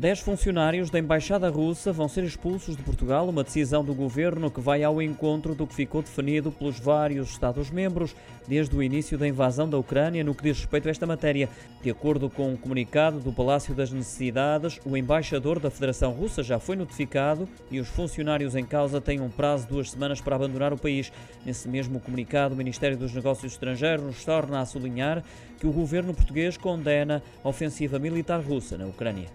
Dez funcionários da Embaixada Russa vão ser expulsos de Portugal, uma decisão do governo que vai ao encontro do que ficou definido pelos vários Estados-membros desde o início da invasão da Ucrânia no que diz respeito a esta matéria. De acordo com um comunicado do Palácio das Necessidades, o embaixador da Federação Russa já foi notificado e os funcionários em causa têm um prazo de duas semanas para abandonar o país. Nesse mesmo comunicado, o Ministério dos Negócios Estrangeiros torna a sublinhar que o governo português condena a ofensiva militar russa na Ucrânia.